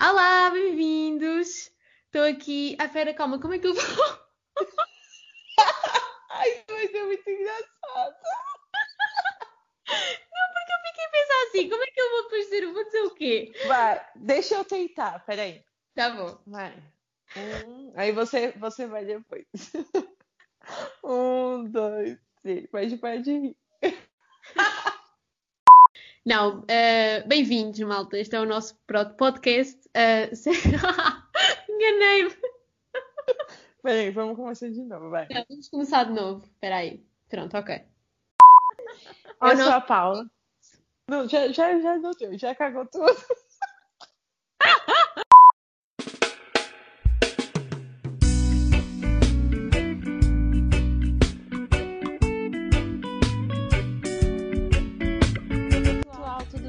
Olá, bem-vindos! Estou aqui. Ah, pera, calma, como é que eu vou? Ai, vai ser muito engraçado. Não, porque eu fiquei a pensar assim, como é que eu vou? Eu vou dizer o quê? Vai, deixa eu tentar, peraí. Tá bom. Vai. Um, aí você, você vai depois. Um, dois, três. Pode parar de rir. Não, eh, bem-vindos, malta. Este é o nosso podcast. eh, se- Enganei-me. Peraí, vamos começar de novo, vai. Não, Vamos começar de novo. Espera aí. Pronto, ok. Eu Oh, sou não. a Paula. Não, já, já, já deu já cagou tudo.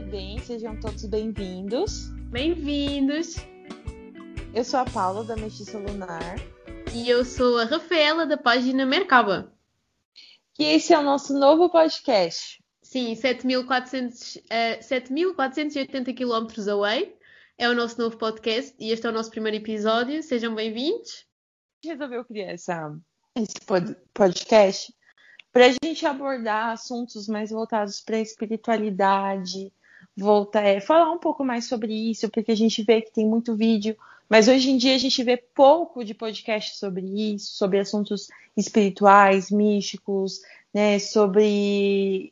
Bem? Sejam todos bem-vindos. Bem-vindos. Eu sou a Paula, da Mestiça Lunar. E eu sou a Rafaela, da página Mercaba. E esse é o nosso novo podcast. Sim, 7.400, eh, 7.480 km away. É o nosso novo podcast e este é o nosso primeiro episódio. Sejam bem-vindos. A gente resolveu criar essa, esse pod- podcast para a gente abordar assuntos mais voltados para a espiritualidade, voltar, é, falar um pouco mais sobre isso, porque a gente vê que tem muito vídeo, mas hoje em dia a gente vê pouco de podcast sobre isso, sobre assuntos espirituais, místicos, né, sobre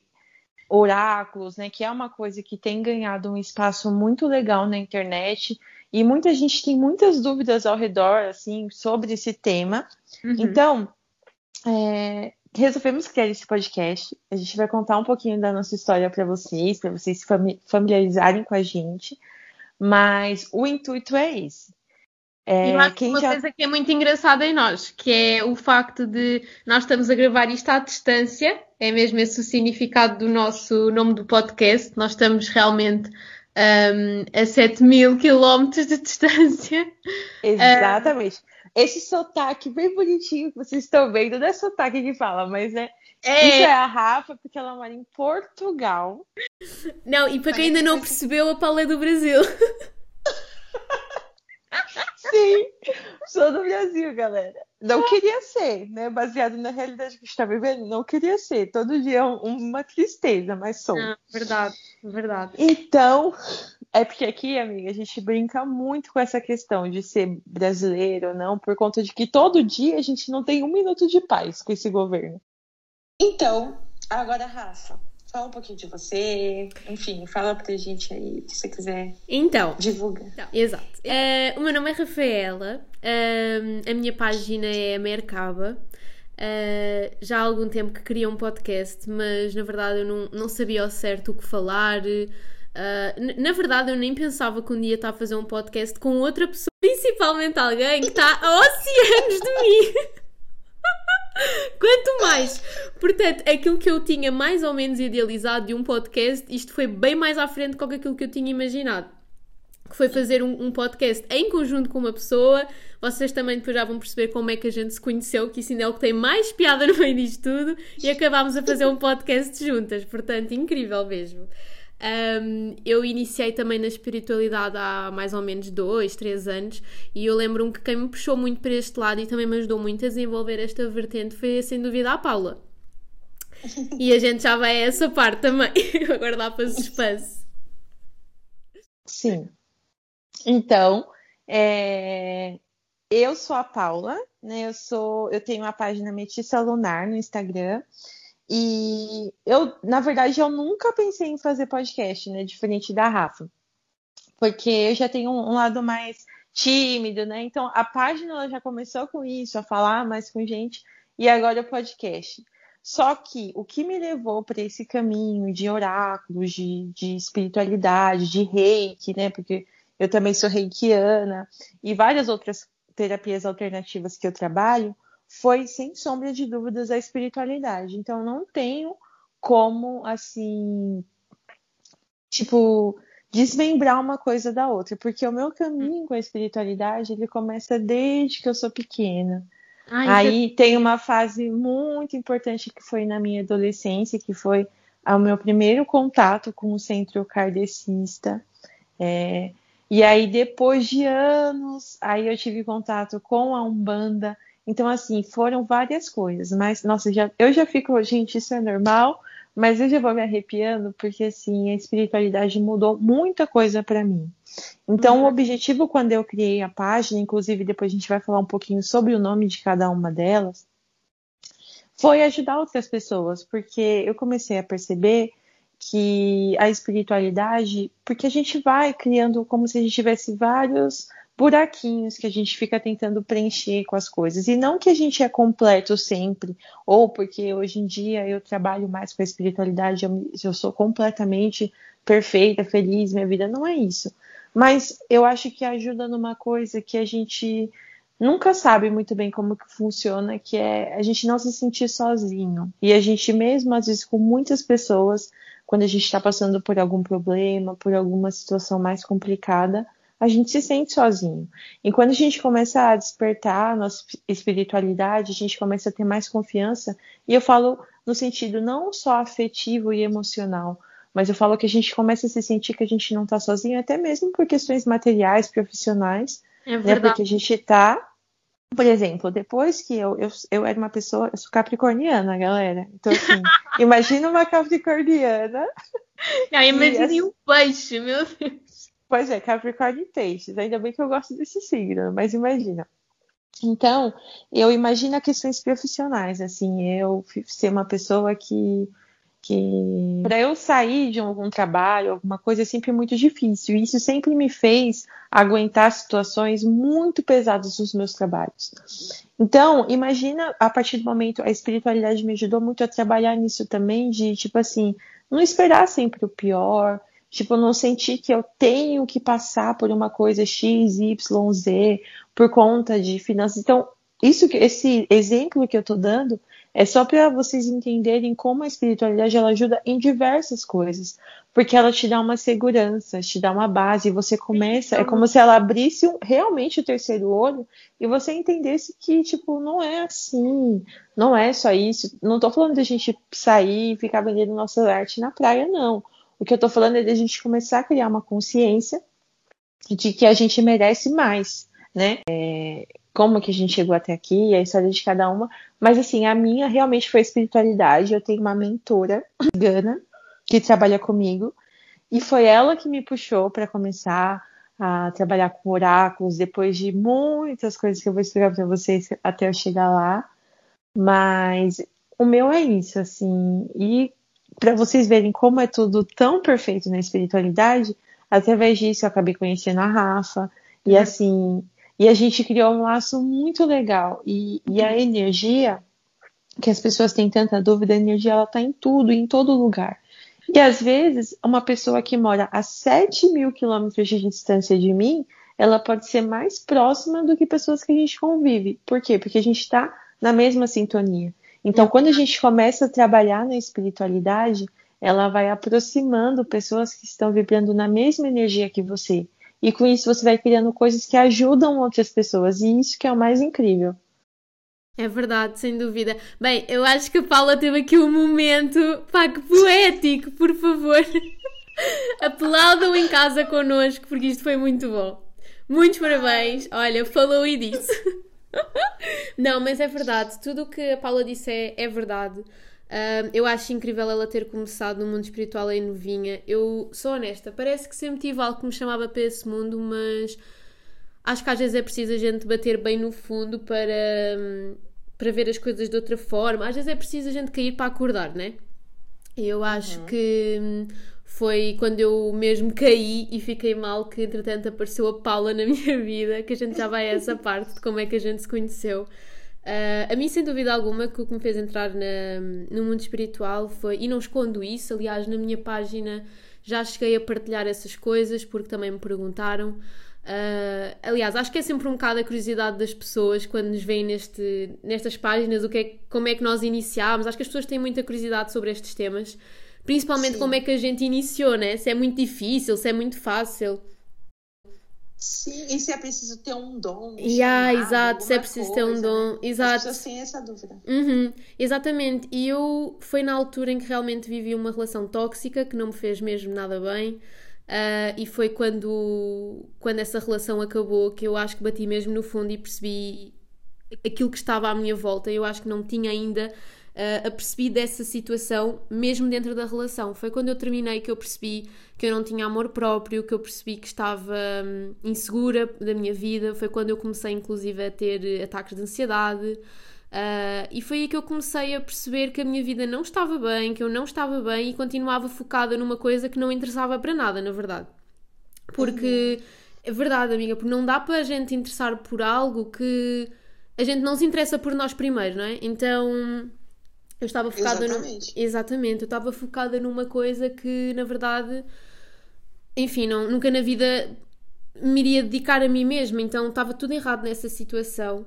oráculos, né, que é uma coisa que tem ganhado um espaço muito legal na internet. E muita gente tem muitas dúvidas ao redor, assim, sobre esse tema. Uhum. Então, é, resolvemos criar esse podcast. A gente vai contar um pouquinho da nossa história para vocês, para vocês se fami- familiarizarem com a gente. Mas o intuito é esse. É, E uma já- coisa que é muito engraçada em nós, que é o facto de nós estamos a gravar isto à distância, é mesmo esse o significado do nosso nome do podcast. Nós estamos realmente hum, a 7 mil quilómetros de distância. Exatamente. Esse sotaque bem bonitinho que vocês estão vendo, não é sotaque que fala, mas é. Isso É, é a Rafa, porque ela mora em Portugal. não, e para quem ainda não percebeu, a Paula é do Brasil. Sim, sou do Brasil, galera. Não queria ser, né? Baseado na realidade que a gente está vivendo, não queria ser. Todo dia é um- uma tristeza, mas sou. Não, verdade, verdade. Então, é porque aqui, amiga, a gente brinca muito com essa questão de ser brasileiro ou não, por conta de que todo dia a gente não tem um minuto de paz com esse governo. Então, agora, Rafa, fala um pouquinho de você. Enfim, fala pra gente aí o que você quiser Então, divulgar. Então, exato. Eh, o meu nome é Rafaela, ehm, a minha página é Mercaba. Eh, já há algum tempo que queria um podcast, mas na verdade eu não, não sabia ao certo o que falar. Eh, na verdade, eu nem pensava que um dia estava a fazer um podcast com outra pessoa, principalmente alguém que está a oceanos de mim. Quanto mais. Portanto, aquilo que eu tinha mais ou menos idealizado de um podcast, isto foi bem mais à frente do que aquilo que eu tinha imaginado. Que foi fazer um, um podcast em conjunto com uma pessoa. Vocês também depois já vão perceber como é que a gente se conheceu, que isso ainda é o que tem mais piada no meio disto tudo. E acabámos a fazer um podcast juntas. Portanto, incrível mesmo. Um, eu iniciei também na espiritualidade há mais ou menos dois, três anos e eu lembro-me que quem me puxou muito para este lado e também me ajudou muito a desenvolver esta vertente foi sem dúvida a Paula. E a gente já vai a essa parte também. Agora dá para suspense. Sim. Então, é, eu sou a Paula, né? Eu sou, eu tenho uma página Metiça Lunar no Instagram. E eu, na verdade, eu nunca pensei em fazer podcast, né? Diferente da Rafa. Porque eu já tenho um, lado mais tímido, né? Então a página ela já começou com isso, a falar mais com gente, e agora o podcast. Só que o que me levou para esse caminho de oráculos, de, de espiritualidade, de reiki, né? Porque eu também sou reikiana e várias outras terapias alternativas que eu trabalho, foi sem sombra de dúvidas a espiritualidade. Então não tenho como assim, tipo, desmembrar uma coisa da outra, porque o meu caminho com a espiritualidade, ele começa desde que eu sou pequena. Ai, Aí tem uma fase muito importante que foi na minha adolescência, que foi o meu primeiro contato com o centro kardecista. É, E aí, depois de anos, aí eu tive contato com a Umbanda. Então, assim, foram várias coisas. Mas, nossa, já, eu já fico, gente, isso é normal, mas eu já vou me arrepiando, porque, assim, a espiritualidade mudou muita coisa para mim. Então, uhum. o objetivo quando eu criei a página, inclusive depois a gente vai falar um pouquinho sobre o nome de cada uma delas, foi ajudar outras pessoas, porque eu comecei a perceber que a espiritualidade, porque a gente vai criando como se a gente tivesse vários buraquinhos que a gente fica tentando preencher com as coisas. E não que a gente é completo sempre, ou porque hoje em dia eu trabalho mais com a espiritualidade, eu, eu sou completamente perfeita, feliz, minha vida não é isso. Mas eu acho que ajuda numa coisa que a gente nunca sabe muito bem como que funciona, que é a gente não se sentir sozinho. E a gente mesmo, às vezes, com muitas pessoas, quando a gente está passando por algum problema, por alguma situação mais complicada, a gente se sente sozinho. E quando a gente começa a despertar a nossa espiritualidade, a gente começa a ter mais confiança, e eu falo no sentido não só afetivo e emocional, mas eu falo que a gente começa a se sentir que a gente não está sozinho, até mesmo por questões materiais, profissionais, é né? Porque a gente está por exemplo, depois que eu, eu, eu era uma pessoa, eu sou capricorniana, galera. Então, assim, imagina uma capricorniana. Não, imagine um peixe, meu Deus. Pois é, Capricórnio e peixes. Ainda bem que eu gosto desse signo, mas imagina. Então, eu imagino questões profissionais, assim, eu ser uma pessoa que que para eu sair de algum trabalho, alguma coisa é sempre muito difícil. E isso sempre me fez aguentar situações muito pesadas nos meus trabalhos. Então, imagina a partir do momento a espiritualidade me ajudou muito a trabalhar nisso também de tipo assim, não esperar sempre o pior, tipo não sentir que eu tenho que passar por uma coisa x, y, z por conta de finanças. Então, isso que esse exemplo que eu tô dando é só para vocês entenderem como a espiritualidade ela ajuda em diversas coisas, porque ela te dá uma segurança, te dá uma base, e você começa, é como se ela abrisse realmente o terceiro olho e você entendesse que tipo não é assim, não é só isso. Não tô falando de a gente sair e ficar vendendo nossa arte na praia, não. O que eu tô falando é de a gente começar a criar uma consciência de que a gente merece mais, né? É, como que a gente chegou até aqui, a história de cada uma. Mas assim, a minha realmente foi a espiritualidade. Eu tenho uma mentora cigana que trabalha comigo e foi ela que me puxou para começar a trabalhar com oráculos depois de muitas coisas que eu vou explicar para vocês até eu chegar lá. Mas o meu é isso, assim. E para vocês verem como é tudo tão perfeito na espiritualidade, através disso eu acabei conhecendo a Rafa. E uhum. assim, e a gente criou um laço muito legal. E, e a energia, que as pessoas têm tanta dúvida, a energia ela está em tudo, em todo lugar. E às vezes, uma pessoa que mora a 7 mil quilômetros de distância de mim, ela pode ser mais próxima do que pessoas que a gente convive. Por quê? Porque a gente está na mesma sintonia. Então, quando a gente começa a trabalhar na espiritualidade, ela vai aproximando pessoas que estão vibrando na mesma energia que você. E com isso você vai criando coisas que ajudam outras pessoas. E isso que é o mais incrível. É verdade, sem dúvida. Bem, eu acho que a Paula teve aqui um momento, pá, que poético, por favor. Aplaudam em casa connosco, porque isto foi muito bom. Muitos parabéns. Olha, falou e disse. Não, mas é verdade. Tudo o que a Paula disse é, é verdade. Uh, eu acho incrível ela ter começado no mundo espiritual em novinha. Eu sou honesta, parece que sempre tive algo que me chamava para esse mundo, mas acho que às vezes é preciso a gente bater bem no fundo para, para ver as coisas de outra forma. Às vezes é preciso a gente cair para acordar, né? Eu acho uhum. que foi quando eu mesmo caí e fiquei mal que entretanto apareceu a Paula na minha vida, que a gente já vai a essa parte de como é que a gente se conheceu. Uh, a mim, sem dúvida alguma, que o que me fez entrar na, no mundo espiritual foi, e não escondo isso, aliás, na minha página já cheguei a partilhar essas coisas porque também me perguntaram. Uh, aliás, acho que é sempre um bocado a curiosidade das pessoas quando nos veem neste, nestas páginas, o que é, como é que nós iniciámos. Acho que as pessoas têm muita curiosidade sobre estes temas, principalmente Sim. como é que a gente iniciou, né? Se é muito difícil, se é muito fácil. Sim, e se é preciso ter um dom. Yeah, chamado, exato, se é preciso coisa, ter um dom. Né? Exato. As pessoas têm essa dúvida. Uhum, exatamente. E eu foi na altura em que realmente vivi uma relação tóxica que não me fez mesmo nada bem. Uh, e foi quando, quando essa relação acabou que eu acho que bati mesmo no fundo e percebi aquilo que estava à minha volta. Eu acho que não tinha ainda uh, apercebido dessa situação, mesmo dentro da relação. Foi quando eu terminei que eu percebi que eu não tinha amor próprio, que eu percebi que estava hum, insegura da minha vida. Foi quando eu comecei, inclusive, a ter ataques de ansiedade. Uh, e foi aí que eu comecei a perceber que a minha vida não estava bem, que eu não estava bem e continuava focada numa coisa que não interessava para nada, na verdade. Porque é verdade, amiga, porque não dá para a gente interessar por algo que a gente não se interessa por nós primeiro, não é? Então eu estava focada Exatamente. No... Exatamente, eu estava focada numa coisa que na verdade, enfim, não, nunca na vida me iria dedicar a mim mesma, então estava tudo errado nessa situação.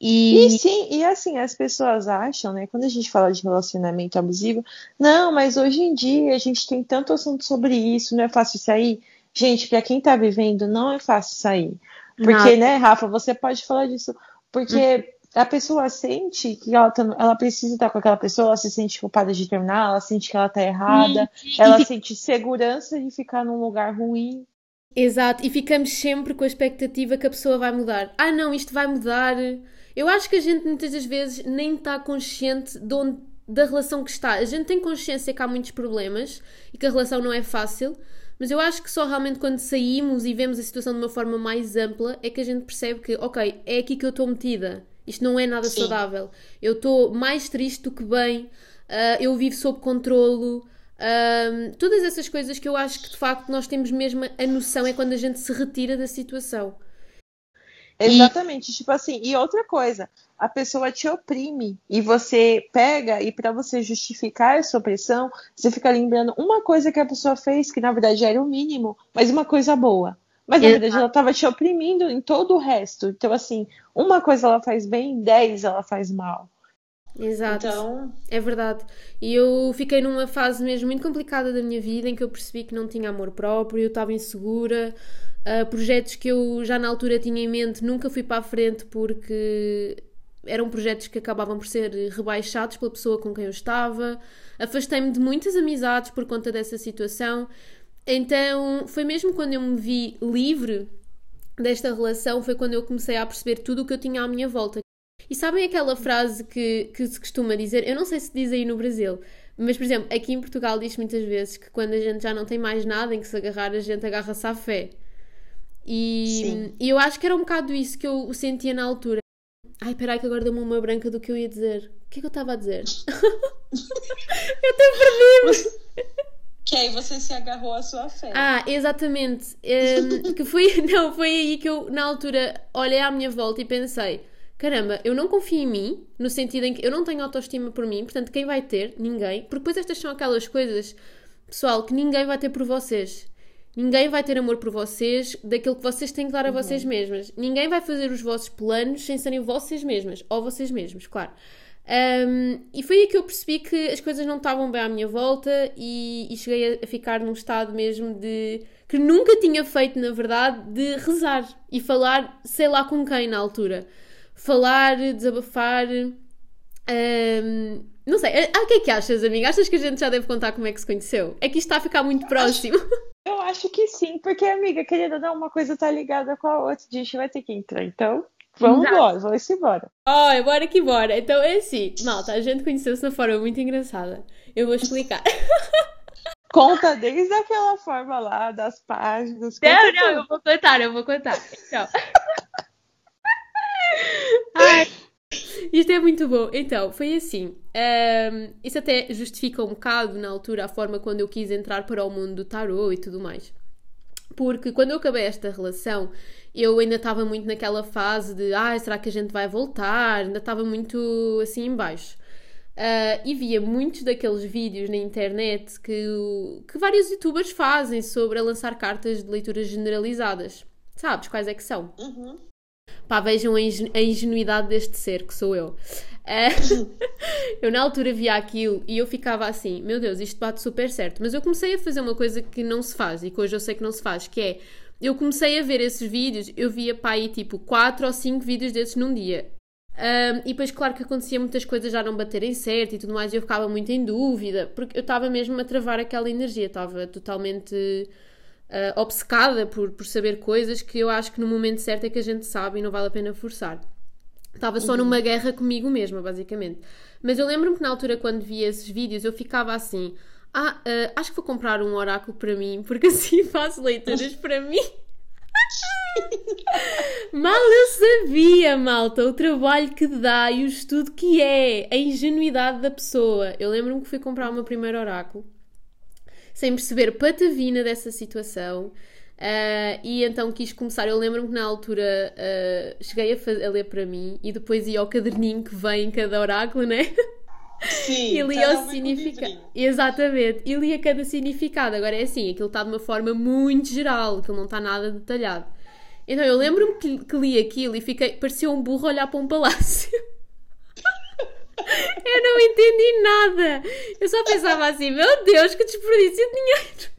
E... e... sim, e assim, as pessoas acham, né, quando a gente fala de relacionamento abusivo, não, mas hoje em dia a gente tem tanto assunto sobre isso, não é fácil sair. Gente, para quem tá vivendo, não é fácil sair. Porque, Nada. né, Rafa, você pode falar disso. Porque hum. A pessoa sente que ela, tá, ela precisa estar com aquela pessoa, ela se sente culpada de terminar, ela sente que ela tá errada, ela sente segurança de ficar num lugar ruim. Exato, e ficamos sempre com a expectativa que a pessoa vai mudar. Ah, não, isto vai mudar eu acho que a gente muitas das vezes nem está consciente de onde, da relação que está. A gente tem consciência que há muitos problemas e que a relação não é fácil, mas eu acho que só realmente quando saímos e vemos a situação de uma forma mais ampla é que a gente percebe que, ok, é aqui que eu estou metida. Isto não é nada Sim. saudável. Eu estou mais triste do que bem, uh, eu vivo sob controlo. Uh, todas essas coisas que eu acho que de facto nós temos mesmo a noção é quando a gente se retira da situação. Exatamente, e... tipo assim, e outra coisa, a pessoa te oprime e você pega e para você justificar essa opressão, você fica lembrando uma coisa que a pessoa fez que na verdade era o mínimo, mas uma coisa boa. Mas na verdade ela estava te oprimindo em todo o resto. Então assim, uma coisa ela faz bem, dez ela faz mal. Exato. Então... É verdade. E eu fiquei numa fase mesmo muito complicada da minha vida em que eu percebi que não tinha amor próprio, eu estava insegura, Uh, projetos que eu já na altura tinha em mente nunca fui para a frente porque eram projetos que acabavam por ser rebaixados pela pessoa com quem eu estava. Afastei-me de muitas amizades por conta dessa situação. Então, foi mesmo quando eu me vi livre desta relação, foi quando eu comecei a perceber tudo o que eu tinha à minha volta. E sabem aquela frase que, que se costuma dizer? Eu não sei se diz aí no Brasil, mas, por exemplo, aqui em Portugal diz muitas vezes que quando a gente já não tem mais nada em que se agarrar, a gente agarra-se à fé. E, e, eu acho que era um bocado isso que eu sentia na altura. Ai, peraí, que agora deu-me uma branca do que eu ia dizer. O que é que eu estava a dizer? eu até perdi-me. Que aí você se agarrou à sua fé. Ah, exatamente. Um, que foi, não, foi aí que eu, na altura, olhei à minha volta e pensei: caramba, eu não confio em mim, no sentido em que eu não tenho autoestima por mim, portanto, quem vai ter? Ninguém. Porque depois estas são aquelas coisas, pessoal, que ninguém vai ter por vocês. Ninguém vai ter amor por vocês daquilo que vocês têm que dar a uhum. vocês mesmas. Ninguém vai fazer os vossos planos sem serem vocês mesmas. Ou vocês mesmos, claro. Um, e foi aí que eu percebi que as coisas não estavam bem à minha volta e, e, cheguei a, ficar num estado mesmo de. que nunca tinha feito, na verdade, de rezar e falar, sei lá com quem na altura. Falar, desabafar. Um, não sei, ah, o que é que achas, amiga? Achas que a gente já deve contar como é que se conheceu? É que isto está a ficar muito próximo. Eu acho que sim, porque, amiga, querida, não, uma coisa tá ligada com a outra, a gente vai ter que entrar. Então, vamos Exato. embora, vamos embora. Oh, bora que bora. Então é assim, malta, a gente conheceu-se de uma forma muito engraçada. Eu vou explicar. Conta desde aquela forma lá, das páginas. Não, não, eu vou contar, eu vou contar. Então. Ai. Isto é muito bom. Então, foi assim. Um, isso até justifica um bocado, na altura, a forma quando eu quis entrar para o mundo do tarot e tudo mais. Porque quando eu acabei esta relação, eu ainda estava muito naquela fase de ah, será que a gente vai voltar? Ainda estava muito assim embaixo. Uh, e via muitos daqueles vídeos na internet que, que vários youtubers fazem sobre lançar cartas de leituras generalizadas. Sabes quais é que são? Uhum. Pá, vejam a, ingenuidade deste ser que sou eu. Uh, eu na altura via aquilo e eu ficava assim, meu Deus, isto bate super certo. Mas eu comecei a fazer uma coisa que não se faz e que hoje eu sei que não se faz, que é eu comecei a ver esses vídeos, eu via pá aí tipo 4 ou 5 vídeos desses num dia. Um, e depois, claro que acontecia muitas coisas já não baterem certo e tudo mais, e eu ficava muito em dúvida, porque eu estava mesmo a travar aquela energia, estava totalmente uh, obcecada por, por saber coisas que eu acho que no momento certo é que a gente sabe e não vale a pena forçar. Estava só numa guerra comigo mesma, basicamente. Mas eu lembro-me que na altura, quando via esses vídeos, eu ficava assim: Ah, uh, acho que vou comprar um oráculo para mim, porque assim faço leituras para mim. Mal eu sabia, malta, o trabalho que dá e o estudo que é, a ingenuidade da pessoa. Eu lembro-me que fui comprar o meu primeiro oráculo sem perceber patavina dessa situação. Uh, e então quis começar. Eu lembro-me que na altura uh, cheguei a, a, ler para mim e depois ia ao caderninho que vem em cada oráculo, né? Sim, e lia o significado. Exatamente, e lia cada significado. Agora é assim, aquilo está de uma forma muito geral, aquilo não está nada detalhado. Então eu lembro-me que, que, li aquilo e fiquei, parecia um burro olhar para um palácio. eu não entendi nada. Eu só pensava assim, meu Deus, que desperdício de dinheiro.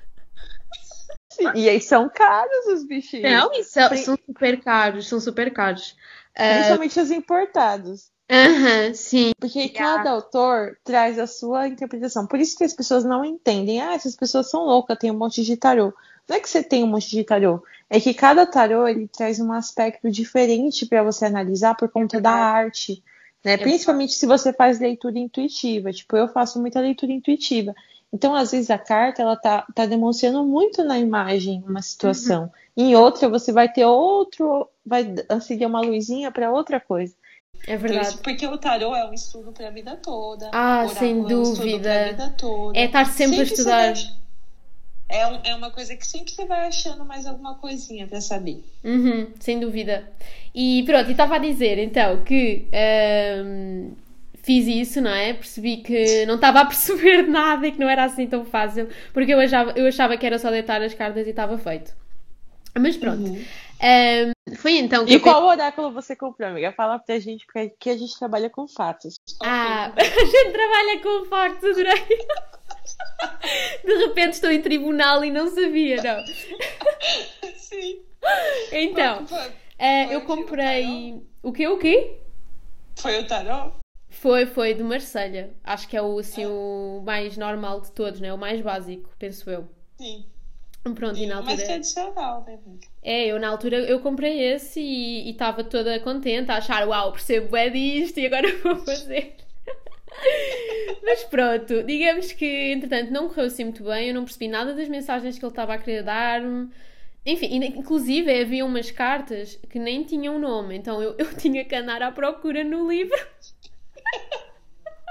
Sim, e aí são caros os bichinhos. Não, e são, são super caros, são super caros. Principalmente uh... os importados. Aham, sim. Porque yeah. cada autor traz a sua interpretação. Por isso que as pessoas não entendem. Ah, essas pessoas são loucas, tem um monte de tarô. Não é que você tem um monte de tarô. É que cada tarô ele traz um aspecto diferente para você analisar por conta é da arte. Né? Principalmente se você faz leitura intuitiva. Tipo, eu faço muita leitura intuitiva. Então, às vezes, a carta ela tá, tá demonstrando muito na imagem uma situação. Uhum. Em outra, você vai ter outro, vai acender uma luzinha para outra coisa. É verdade. porque o tarô é um estudo para a vida toda. Ah, sem dúvida. É, vida toda. é estar sempre, sempre a estudar. É, um, é uma coisa que sempre você vai achando mais alguma coisinha para saber. Uhum, sem dúvida. E pronto, e estava a dizer então que um, fiz isso, não é? Percebi que não estava a perceber nada e que não era assim tão fácil, porque eu achava, eu achava que era só deitar as cartas e estava feito. Mas pronto. Uhum. Um, foi então que. E qual oráculo você comprou, amiga? Fala pra gente, porque aqui a gente trabalha com fatos. Ah, a gente trabalha com fatos, adorei. De repente estou em tribunal e não sabia, não. Sim. Então, foi, foi, uh, eu comprei. O quê? O quê? Foi o tarô? Foi, foi de Marselha. Acho que é o, assim, ah. o mais normal de todos, né? O mais básico, penso eu. Sim. Pronto, Sim, e na altura. Mas tradicional, né? É, eu na altura eu comprei esse e estava toda contente a achar, uau, percebo é disto e agora vou fazer. Mas pronto, digamos que entretanto não correu assim muito bem, eu não percebi nada das mensagens que ele estava a querer dar-me. Enfim, inclusive havia umas cartas que nem tinham nome, então eu, eu tinha que andar à procura no livro.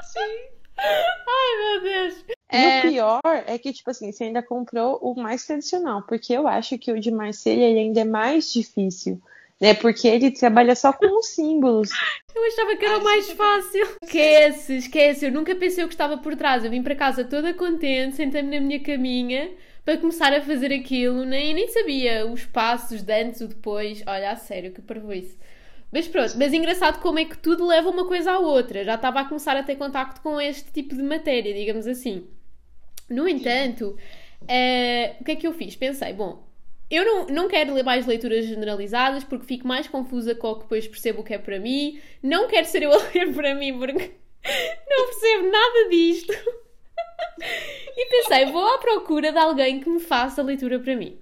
Sim. Ai meu Deus! E é... o pior é que, tipo assim, você ainda comprou o mais tradicional, porque eu acho que o de Marselha ainda é mais difícil né? Porque ele trabalha só com os símbolos. Eu achava que era o mais fácil. Esquece, esquece. Eu nunca pensei o que estava por trás. Eu vim para casa toda contente, sentei-me na minha caminha para começar a fazer aquilo. Nem, nem sabia os passos de antes ou depois. Olha, a sério, que isso. Mas pronto, mas engraçado como é que tudo leva uma coisa à outra. Já estava a começar a ter contacto com este tipo de matéria, digamos assim. No entanto, uh, o que é que eu fiz? Pensei, bom, eu não, não quero ler mais leituras generalizadas porque fico mais confusa com o que depois percebo o que é para mim. Não quero ser eu a ler para mim porque não percebo nada disto. e pensei, vou à procura de alguém que me faça a leitura para mim.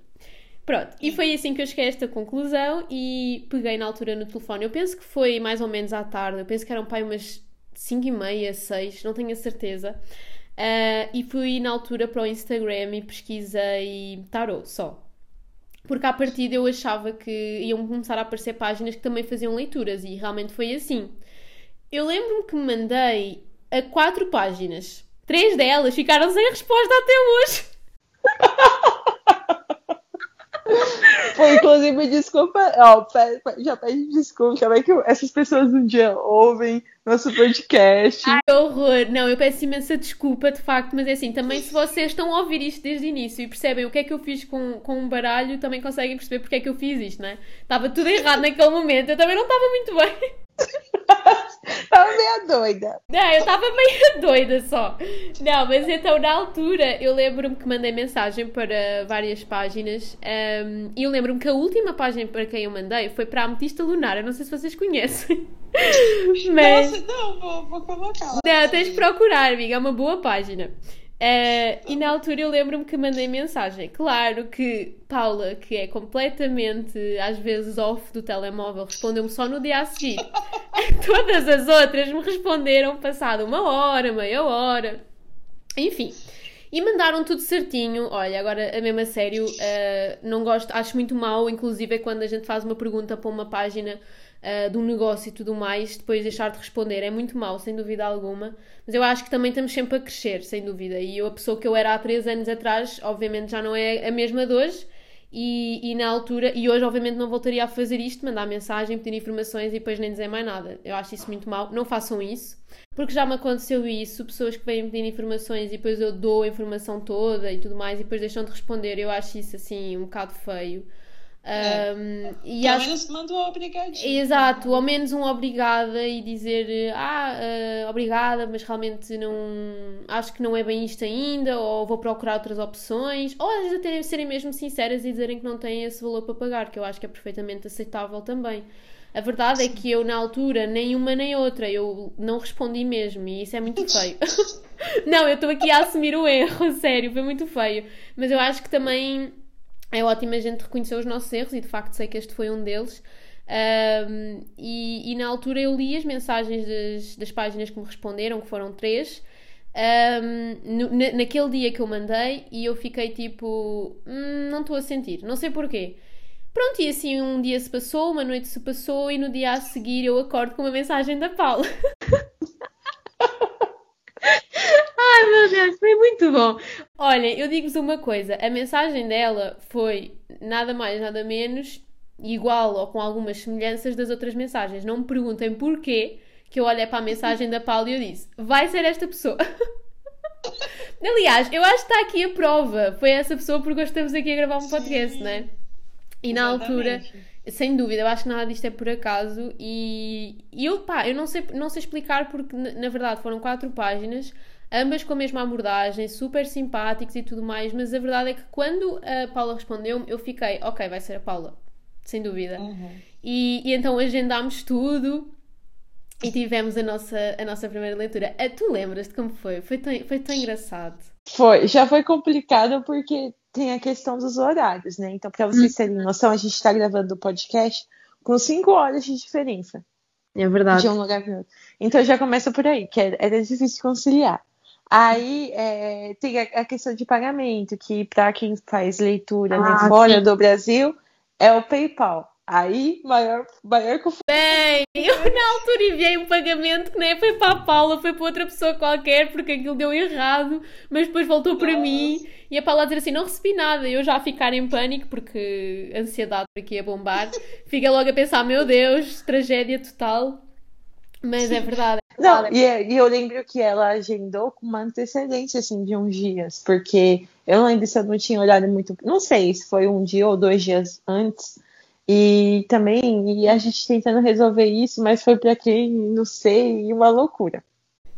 Pronto, e foi assim que eu cheguei a esta conclusão e peguei na altura no telefone. Eu penso que foi mais ou menos à tarde, eu penso que eram pai umas 5 e meia, 6, não tenho a certeza. Uh, e fui na altura para o Instagram e pesquisei tarot só porque à partida eu achava que iam começar a aparecer páginas que também faziam leituras e realmente foi assim. Eu lembro-me que me mandei a quatro páginas. Três delas ficaram sem resposta até hoje. Foi, inclusive, desculpa, ó, já pede desculpa, como é que essas pessoas um dia ouvem nosso podcast. Ai, que horror! Não, eu peço imensa desculpa, de facto, mas é assim, também se vocês estão a ouvir isto desde o início e percebem o que é que eu fiz com, com um baralho, também conseguem perceber porque é que eu fiz isto, não é? Estava tudo errado naquele momento, eu também não estava muito bem. Estava meio doida. Não, eu estava meio doida só. Não, mas então na altura eu lembro-me que mandei mensagem para várias páginas um, e eu lembro-me que a última página para quem eu mandei foi para a Ametista Lunar. Eu não sei se vocês conhecem. Mas... Nossa, não, vou, vou colocar. Não, tens de procurar, amiga, é uma boa página. Uh, e na altura eu lembro-me que mandei mensagem. Claro que Paula, que é completamente às vezes off do telemóvel, respondeu-me só no dia a seguir. Todas as outras me responderam passado uma hora, meia hora. Enfim. E mandaram tudo certinho. Olha, agora a mesma sério, uh, não gosto, acho muito mal, inclusive é quando a gente faz uma pergunta para uma página uh, de um negócio e tudo mais, depois deixar de responder. É muito mau, sem dúvida alguma. Mas eu acho que também estamos sempre a crescer, sem dúvida. E eu, a pessoa que eu era há três anos atrás, obviamente já não é a mesma de hoje. E, e, na altura, e hoje obviamente não voltaria a fazer isto, mandar mensagem, pedir informações e depois nem dizer mais nada. Eu acho isso muito mal. Não façam isso, porque já me aconteceu isso, pessoas que vêm pedir informações e depois eu dou a informação toda e tudo mais e depois deixam de responder. Eu acho isso assim um bocado feio. É. Um, e Pelo acho... menos manda um obrigadinho. Exato, ao menos um obrigada e dizer ah, uh, obrigada, mas realmente não acho que não é bem isto ainda, ou vou procurar outras opções, ou às vezes até serem mesmo sinceras e dizerem que não têm esse valor para pagar, que eu acho que é perfeitamente aceitável também. A verdade Sim. é que eu, na altura, nem uma nem outra, eu não respondi mesmo, e isso é muito feio. não, eu estou aqui a assumir o erro, sério, foi muito feio. Mas eu acho que também é ótimo a gente reconhecer os nossos erros e de facto sei que este foi um deles. Um, e, e, na altura eu li as mensagens das, das páginas que me responderam, que foram três, um, no, naquele dia que eu mandei, e eu fiquei tipo, hum, não estou a sentir, não sei porquê. Pronto, e assim um dia se passou, uma noite se passou, e no dia a seguir eu acordo com uma mensagem da Paula. Ai meu Deus, foi muito bom. Olha, eu digo-vos uma coisa: a mensagem dela foi nada mais, nada menos igual ou com algumas semelhanças das outras mensagens. Não me perguntem porquê que eu olhei para a mensagem da Paula e eu disse: vai ser esta pessoa. Aliás, eu acho que está aqui a prova. Foi essa pessoa porque hoje estamos aqui a gravar um podcast, não é? E na altura, sem dúvida, eu acho que nada disto é por acaso. E, e eu, pá, eu não sei, não sei explicar porque, na verdade, foram quatro páginas ambas com a mesma abordagem, super simpáticos e tudo mais, mas a verdade é que quando a Paula respondeu-me, eu fiquei, ok, vai ser a Paula, sem dúvida. Uhum. E, e, então agendámos tudo e tivemos a nossa, a nossa primeira leitura. Ah, tu lembras de como foi? Foi tão, foi tão engraçado. Foi, já foi complicado porque tem a questão dos horários, né? Então, para vocês terem noção, a gente está gravando o podcast com cinco horas de diferença. É verdade. De um lugar para outro. Então já começa por aí, que era, era difícil conciliar. Aí é, tem a, questão de pagamento, que para quem faz leitura né, ah, né, fora sim. do Brasil é o PayPal. Aí, maior, maior confusão. Bem, eu na altura enviei um pagamento que nem foi para a Paula, foi para outra pessoa qualquer, porque aquilo deu errado, mas depois voltou para Nossa. mim e a Paula a dizer assim: não recebi nada. Eu já a ficar em pânico, porque ansiedade aqui a bombar. Fica logo a pensar: meu Deus, tragédia total. Mas é verdade. Não, e, é, e, eu lembro que ela agendou com uma antecedência, assim, de uns dias, porque eu não lembro se eu não tinha olhado muito. Não sei se foi um dia ou dois dias antes. E também, e a gente tentando resolver isso, mas foi para quem, não sei, uma loucura.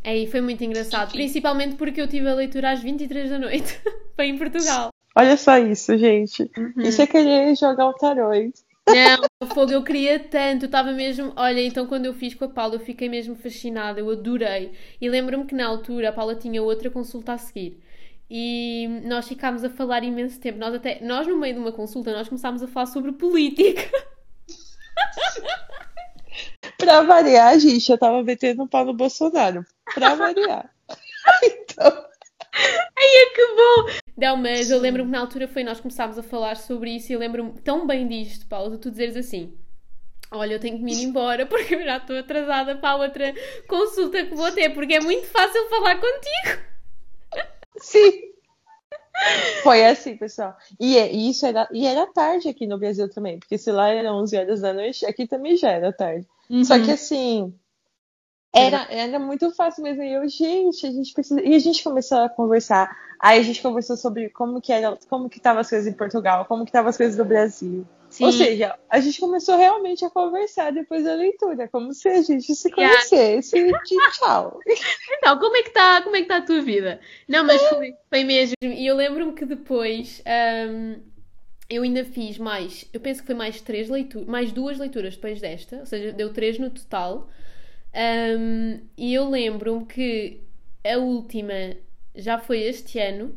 É, e foi muito engraçado, principalmente porque eu tive a leitura às 23 da noite. foi em Portugal. Olha só isso, gente. Uhum. Isso é querer jogar o tarot. Não, fogo, eu queria tanto, eu estava mesmo. Olha, então quando eu fiz com a Paula, eu fiquei mesmo fascinada, eu adorei. E lembro-me que na altura a Paula tinha outra consulta a seguir. E nós ficámos a falar imenso tempo. Nós até, nós no meio de uma consulta, nós começámos a falar sobre política. pra variar, gente, eu tava metendo um pau no Bolsonaro. Pra variar. então. Ai, que bom! Não, mas eu lembro-me que na altura foi nós começámos a falar sobre isso e eu lembro-me tão bem disto, Paulo, de tu dizeres assim. Olha, eu tenho que me ir embora porque eu já estou atrasada para a outra consulta que vou ter, porque é muito fácil falar contigo. Sim. Foi assim, pessoal. E, é, e, isso era, e era tarde aqui no Brasil também, porque se lá era 11 horas da noite, aqui também já era tarde. Uhum. Só que assim, era, era muito fácil mesmo. E eu, gente, a gente precisa. E a gente começou a conversar. Aí a gente conversou sobre como que era, como que estavam as coisas em Portugal, como que estavam as coisas no Brasil. Sim. Ou seja, a gente começou realmente a conversar depois da leitura, como se a gente se conhecesse de tchau. Então, como é que está, como é que tá a tua vida? Não, mas foi, foi mesmo. E eu lembro-me que depois um, eu ainda fiz mais, eu penso que foi mais três leituras, mais duas leituras depois desta, ou seja, deu três no total. Um, e eu lembro-me que a última já foi este ano.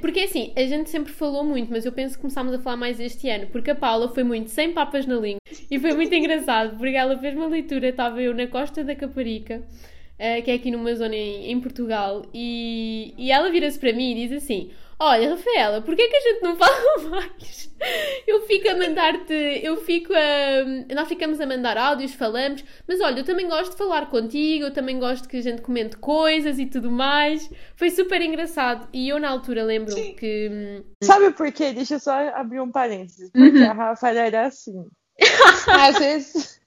Porque assim, a gente sempre falou muito, mas eu penso que começámos a falar mais este ano, porque a Paula foi muito sem papas na língua e foi muito engraçado, porque ela fez uma leitura, estava eu na Costa da Caparica, eh, que é aqui numa zona em, em Portugal, e, e ela vira-se para mim e diz assim: Olha, Rafaela, porquê que a gente não fala mais? Eu fico a mandar-te, eu fico a. Nós ficamos a mandar áudios, falamos, mas olha, eu também gosto de falar contigo, eu também gosto que a gente comente coisas e tudo mais. Foi super engraçado. E eu, na altura, lembro Sim. que. hum, Sabe por quê? Deixa eu só abrir um parênteses. Porque Uhum. a Rafa era assim. Às vezes.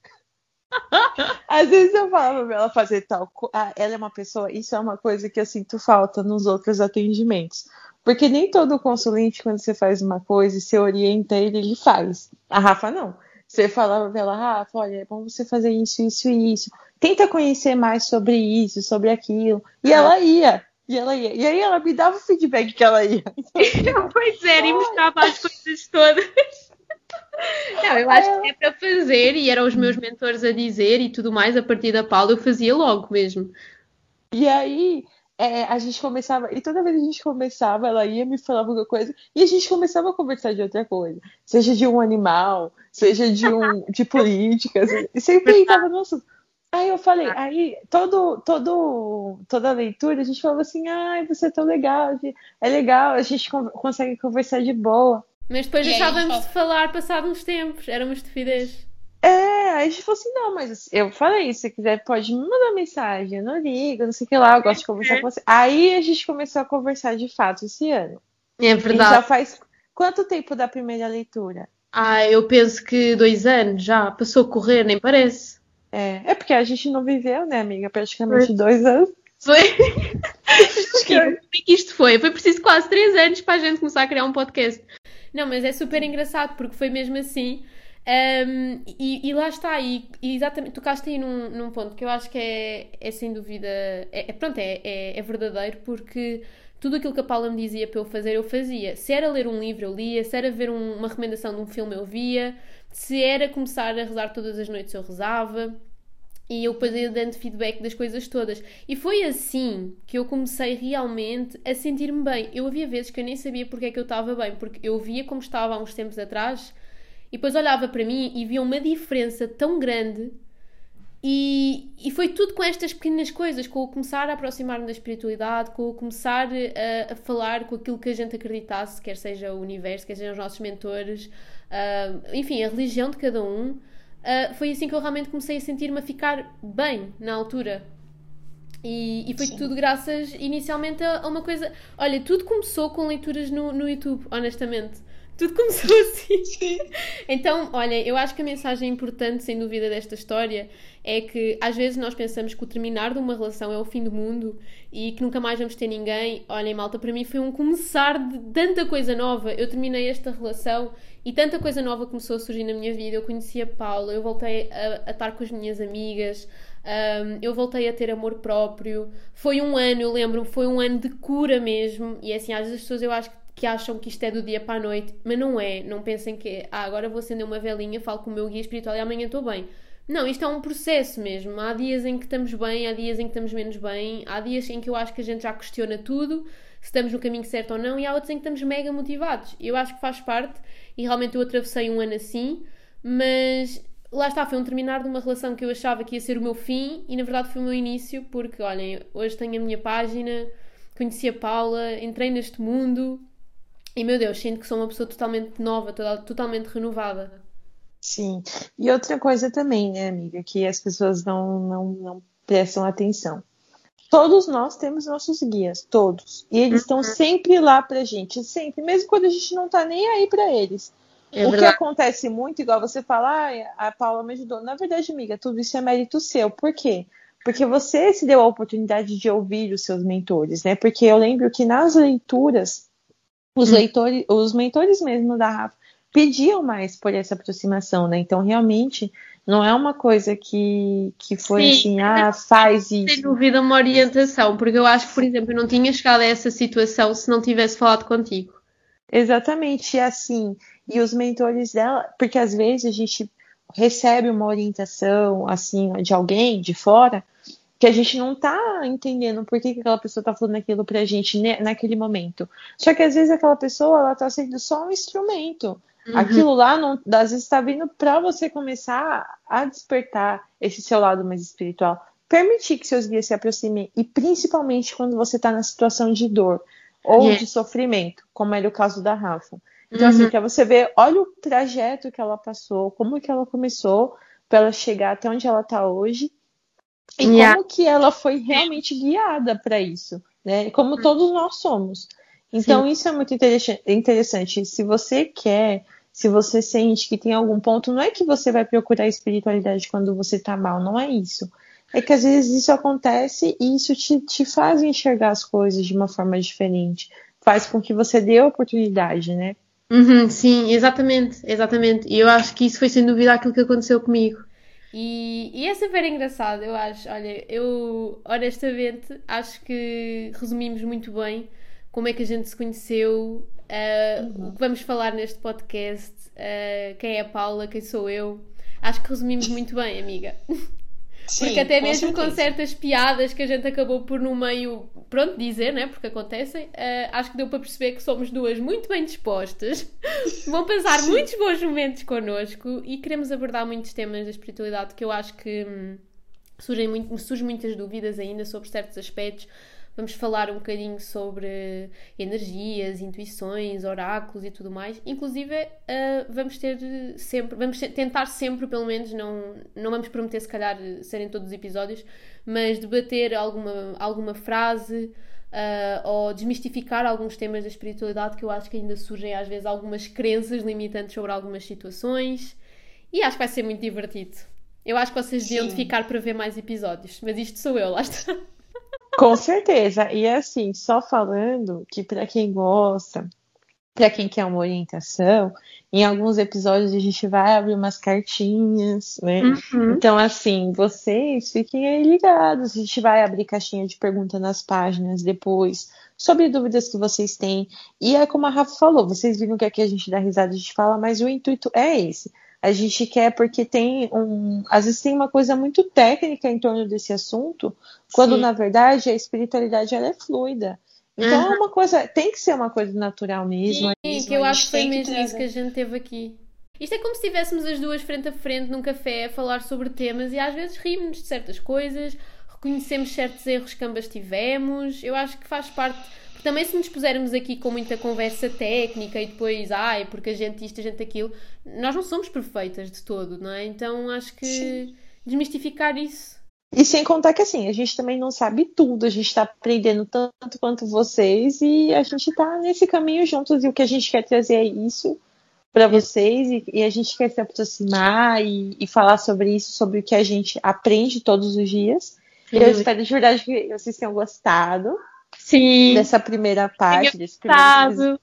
Às vezes eu falava pra ela fazer tal coisa. ela é uma pessoa. Isso é uma coisa que eu sinto falta nos outros atendimentos. Porque nem todo consulente, quando você faz uma coisa e você orienta ele, ele faz. A Rafa não. Você falava pra ela, Rafa, olha, é bom você fazer isso, isso e isso. Tenta conhecer mais sobre isso, sobre aquilo. E ela ia. E ela ia. E aí ela me dava o feedback que ela ia. Pois é, e mostrava as coisas todas. Não, eu acho que é para fazer, e eram os meus mentores a dizer e tudo mais, a partir da Paula eu fazia logo mesmo. E aí, é, a gente começava, e toda vez que a gente começava, ela ia me falava alguma coisa, e a gente começava a conversar de outra coisa, seja de um animal, seja de um de política, e sempre entrava no assunto. Aí eu falei, aí todo, todo, toda leitura a gente falava assim, ai, você é tão legal, é legal, a gente con- consegue conversar de boa. Mas depois E aí, deixávamos de falar passado uns tempos, era uma estupidez. É, aí a gente falou assim, não, mas eu falei, se você quiser pode me mandar mensagem, eu não ligo, não sei o que lá, eu gosto de conversar com você. Aí a gente começou a conversar de fato esse ano. É E já faz quanto tempo da primeira leitura? Ah, eu penso que dois anos já, passou a correr, nem parece. É, é porque a gente não viveu, né, amiga? Praticamente dois anos. Foi. É que isto foi? Foi preciso quase três anos para a gente começar a criar um podcast. Não, mas é super engraçado porque foi mesmo assim. Um, e, e lá está, e, e exatamente, tocaste aí num, num ponto que eu acho que é, é sem dúvida, é, é- pronto, é, é, é verdadeiro porque tudo aquilo que a Paula me dizia para eu fazer, eu fazia. Se era ler um livro, eu lia, se era ver um- uma recomendação de um filme, eu via, se era começar a rezar todas as noites, eu rezava. E eu depois ia dando feedback das coisas todas. E foi assim que eu comecei realmente a sentir-me bem. Eu havia vezes que eu nem sabia porque é que eu estava bem, porque eu via como estava há uns tempos atrás e depois olhava para mim e via uma diferença tão grande. E, e foi tudo com estas pequenas coisas, com o começar a aproximar-me da espiritualidade, com o começar a, a falar com aquilo que a gente acreditasse, quer seja o universo, quer sejam os nossos mentores, ah, enfim, a religião de cada um. Ah, foi assim que eu realmente comecei a sentir-me a ficar bem na altura. E, e foi Sim. tudo graças inicialmente a, a uma coisa. Olha, tudo começou com leituras no, no YouTube, honestamente. Tudo começou assim. Sim. Então, olha, eu acho que a mensagem importante, sem dúvida, desta história é que às vezes nós pensamos que o terminar de uma relação é o fim do mundo e que nunca mais vamos ter ninguém. Olhem, malta, para mim foi um começar de tanta coisa nova. Eu terminei esta relação e tanta coisa nova começou a surgir na minha vida. Eu conheci a Paula, eu voltei a, a estar com as minhas amigas. Um, eu voltei a ter amor próprio. Foi um ano, eu lembro, foi um ano de cura mesmo. E assim, às vezes as pessoas eu acho que acham que isto é do dia para a noite, mas não é. Não pensem que ah, agora vou acender uma velinha, falo com o meu guia espiritual e amanhã estou bem. Não, isto é um processo mesmo. Há dias em que estamos bem, há dias em que estamos menos bem, há dias em que eu acho que a gente já questiona tudo, se estamos no caminho certo ou não, e há outros em que estamos mega motivados. Eu acho que faz parte, e realmente eu atravessei um ano assim, mas lá está, foi um terminar de uma relação que eu achava que ia ser o meu fim, e na verdade foi o meu início, porque olhem, hoje tenho a minha página, conheci a Paula, entrei neste mundo, e meu Deus, sinto que sou uma pessoa totalmente nova, toda- totalmente renovada. Sim. E outra coisa também, né, amiga, que as pessoas não, não, não prestam atenção. Todos nós temos nossos guias, todos. E eles estão sempre lá pra gente, sempre, mesmo quando a gente não tá nem aí pra eles. É o que acontece muito, igual você fala, ah, a Paula me ajudou. Na verdade, amiga, tudo isso é mérito seu. Por quê? Porque você se deu a oportunidade de ouvir os seus mentores, né? Porque eu lembro que nas leituras, os Hum. leitores, os mentores mesmo da Rafa pediam mais por essa aproximação, né? Então, realmente, não é uma coisa que, que foi Sim. assim, ah, faz Sem isso. dúvida, uma orientação, porque eu acho que, por exemplo, eu não tinha chegado a essa situação se não tivesse falado contigo. Exatamente, e assim, e os mentores dela, porque às vezes a gente recebe uma orientação assim de alguém de fora que a gente não tá entendendo por que, que aquela pessoa tá falando aquilo pra gente né, naquele momento. Só que às vezes aquela pessoa, ela tá sendo só um instrumento. Uhum. Aquilo lá, não, às vezes, está vindo para você começar a despertar esse seu lado mais espiritual. Permitir que seus guias se aproximem, e principalmente quando você está na situação de dor ou yeah. de sofrimento, como era o caso da Rafa. Então, assim, uhum. assim, para você ver, olha o trajeto que ela passou, como que ela começou para ela chegar até onde ela está hoje e yeah. como que ela foi realmente guiada para isso, né? Como todos nós somos. Então, Sim. isso é muito interessante. Se você quer, se você sente que tem algum ponto, não é que você vai procurar espiritualidade quando você tá mal, não é isso. É que às vezes isso acontece e isso te, te faz enxergar as coisas de uma forma diferente. Faz com que você dê a oportunidade, né? Uhum, sim, exatamente, exatamente. E eu acho que isso foi sem dúvida aquilo que aconteceu comigo. E, e é super engraçado, eu acho. Olha, eu honestamente acho que resumimos muito bem como é que a gente se conheceu, uh, uhum. o que vamos falar neste podcast, uh, quem é a Paula, quem sou eu. Acho que resumimos muito bem, amiga. Sim, porque até mesmo com, com certas piadas que a gente acabou por no meio, pronto, dizer, né? Porque acontecem, uh, acho que deu para perceber que somos duas muito bem dispostas, vão passar Sim. muitos bons momentos connosco e queremos abordar muitos temas da espiritualidade que eu acho que hum, surgem, muito, surgem muitas dúvidas ainda sobre certos aspectos. Vamos falar um bocadinho sobre energias, intuições, oráculos e tudo mais. Inclusive, uh, vamos ter sempre, vamos tentar sempre, pelo menos, não, não vamos prometer se calhar serem todos os episódios, mas debater alguma, alguma frase uh, ou desmistificar alguns temas da espiritualidade que eu acho que ainda surgem às vezes algumas crenças limitantes sobre algumas situações. E acho que vai ser muito divertido. Eu acho que vocês deviam de ficar para ver mais episódios, mas isto sou eu, lá está. Com certeza. E assim, só falando que para quem gosta, para quem quer uma orientação, em alguns episódios a gente vai abrir umas cartinhas, né? Uhum. Então, assim, vocês fiquem aí ligados. A gente vai abrir caixinha de pergunta nas páginas depois, sobre dúvidas que vocês têm. E é como a Rafa falou, vocês viram que aqui a gente dá risada, a gente fala, mas o intuito é esse a gente quer porque tem um. Às vezes tem uma coisa muito técnica em torno desse assunto, quando Sim. na verdade a espiritualidade ela é fluida. Então uhum. é uma coisa, tem que ser uma coisa natural mesmo. Sim, que eu acho que foi mesmo isso que a gente teve aqui. Isto é como se estivéssemos as duas frente a frente num café a falar sobre temas e às vezes rimos de certas coisas, reconhecemos certos erros que ambas tivemos. Eu acho que faz parte também se nos pusermos aqui com muita conversa técnica e depois, ai, porque a gente isto, a gente aquilo, nós não somos perfeitas de todo, não é? Então acho que Sim. desmistificar isso. E sem contar que assim, a gente também não sabe tudo, a gente está aprendendo tanto quanto vocês e a gente está nesse caminho juntos e o que a gente quer trazer é isso para vocês e, e, a gente quer se aproximar e, e, falar sobre isso, sobre o que a gente aprende todos os dias. Eu espero de verdade que vocês tenham gostado. Sim. Dessa primeira parte, desse primeiro,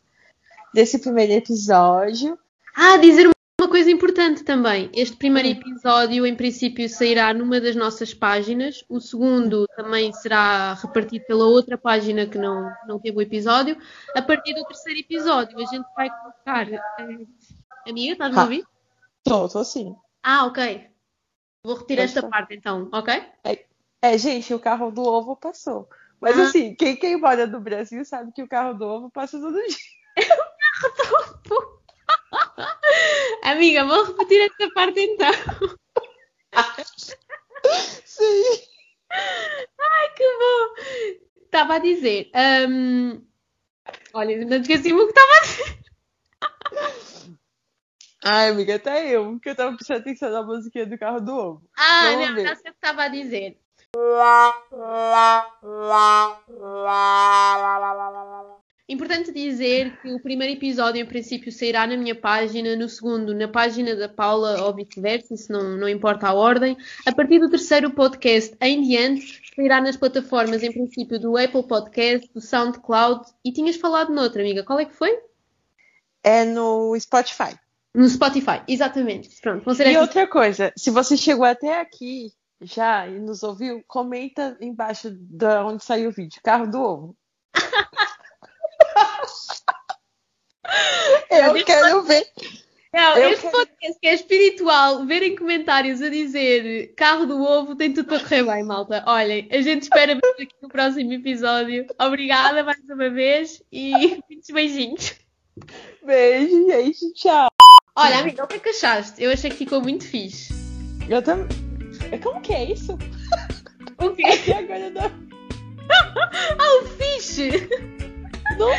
desse primeiro episódio. Ah, dizer uma coisa importante também. Este primeiro episódio, em princípio, sairá numa das nossas páginas. O segundo também será repartido pela outra página que não, não teve o episódio. A partir do terceiro episódio, a gente vai colocar. Amiga, estás-me a ouvir? Estou, estou sim. Ah, ok. Vou retirar esta parte então, ok? É, é, gente, o carro do ovo passou. Mas ah. assim, quem, quem mora no Brasil sabe que o carro do ovo passa todo dia. É o carro do ovo. Amiga, vou repetir essa parte então. Sim. Ai, que bom. Estava a dizer. Um... Olha, não esqueci o que estava a dizer. Ai, amiga, até eu, porque eu estava prestando atenção na musiquinha do carro do ovo. Ah, Vamos não, ver. não sei o que estava a dizer. Importante dizer que o primeiro episódio, em princípio, sairá na minha página, no segundo, na página da Paula, ou vice-versa, se não, não importa a ordem. A partir do terceiro podcast em diante, sairá nas plataformas, em princípio, do Apple Podcast, do SoundCloud. E tinhas falado noutra, amiga, qual é que foi? É no Spotify. No Spotify, exatamente. Pronto, e outra coisa, se você chegou até aqui já e nos ouviu, comenta embaixo de onde saiu o vídeo. Carro do ovo. Eu quero ver. Não, Eu este quero- podcast que é espiritual, verem comentários a dizer carro do ovo tem tudo para correr bem, malta. Olhem, a gente espera ver aqui no próximo episódio. Obrigada mais uma vez e muitos beijinhos. Beijo, gente. Tchau. Olha, amiga, o que é que achaste? Eu achei que ficou muito fixe. Eu também. Como que é isso? O quê? E agora não, Ah, o fixe! não